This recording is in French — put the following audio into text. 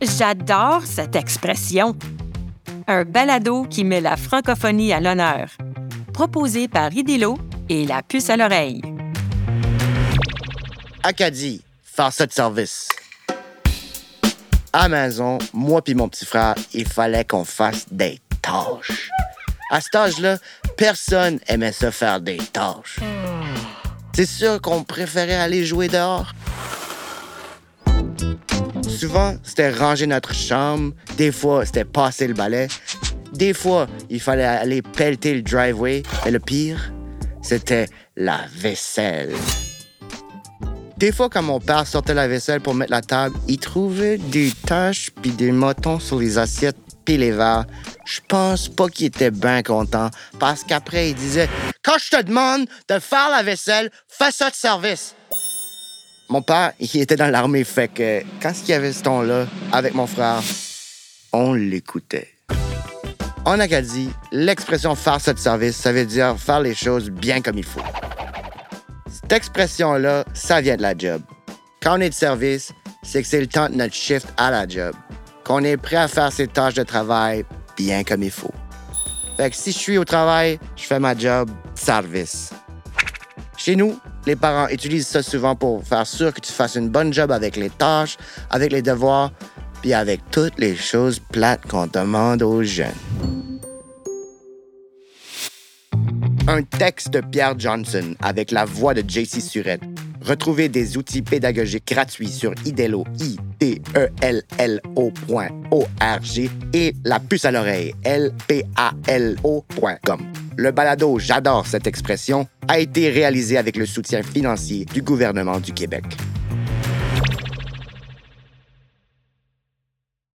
J'adore cette expression. Un balado qui met la francophonie à l'honneur. Proposé par Idélo et la puce à l'oreille. Acadie, faire ça de service. À maison, moi puis mon petit frère, il fallait qu'on fasse des tâches. À cet âge-là, personne aimait se faire des tâches. C'est sûr qu'on préférait aller jouer dehors. Souvent, c'était ranger notre chambre. Des fois, c'était passer le balai. Des fois, il fallait aller pelleter le driveway. Et le pire, c'était la vaisselle. Des fois, quand mon père sortait la vaisselle pour mettre la table, il trouvait des taches puis des motons sur les assiettes puis les verres. Je pense pas qu'il était bien content parce qu'après, il disait Quand je te demande de faire la vaisselle, fais ça de service. Mon père, il était dans l'armée, fait que quand il y avait ce ton-là avec mon frère, on l'écoutait. En Acadie, l'expression faire de service, ça veut dire faire les choses bien comme il faut. Cette expression-là, ça vient de la job. Quand on est de service, c'est que c'est le temps de notre shift à la job. Qu'on est prêt à faire ses tâches de travail bien comme il faut. Fait que si je suis au travail, je fais ma job service. Chez nous, les parents utilisent ça souvent pour faire sûr que tu fasses une bonne job avec les tâches, avec les devoirs, puis avec toutes les choses plates qu'on demande aux jeunes. Un texte de Pierre Johnson avec la voix de JC Surette. Retrouvez des outils pédagogiques gratuits sur idelo, i d e l l o.org et la puce à l'oreille, l p a l o.com. Le balado J'adore cette expression a été réalisé avec le soutien financier du gouvernement du Québec.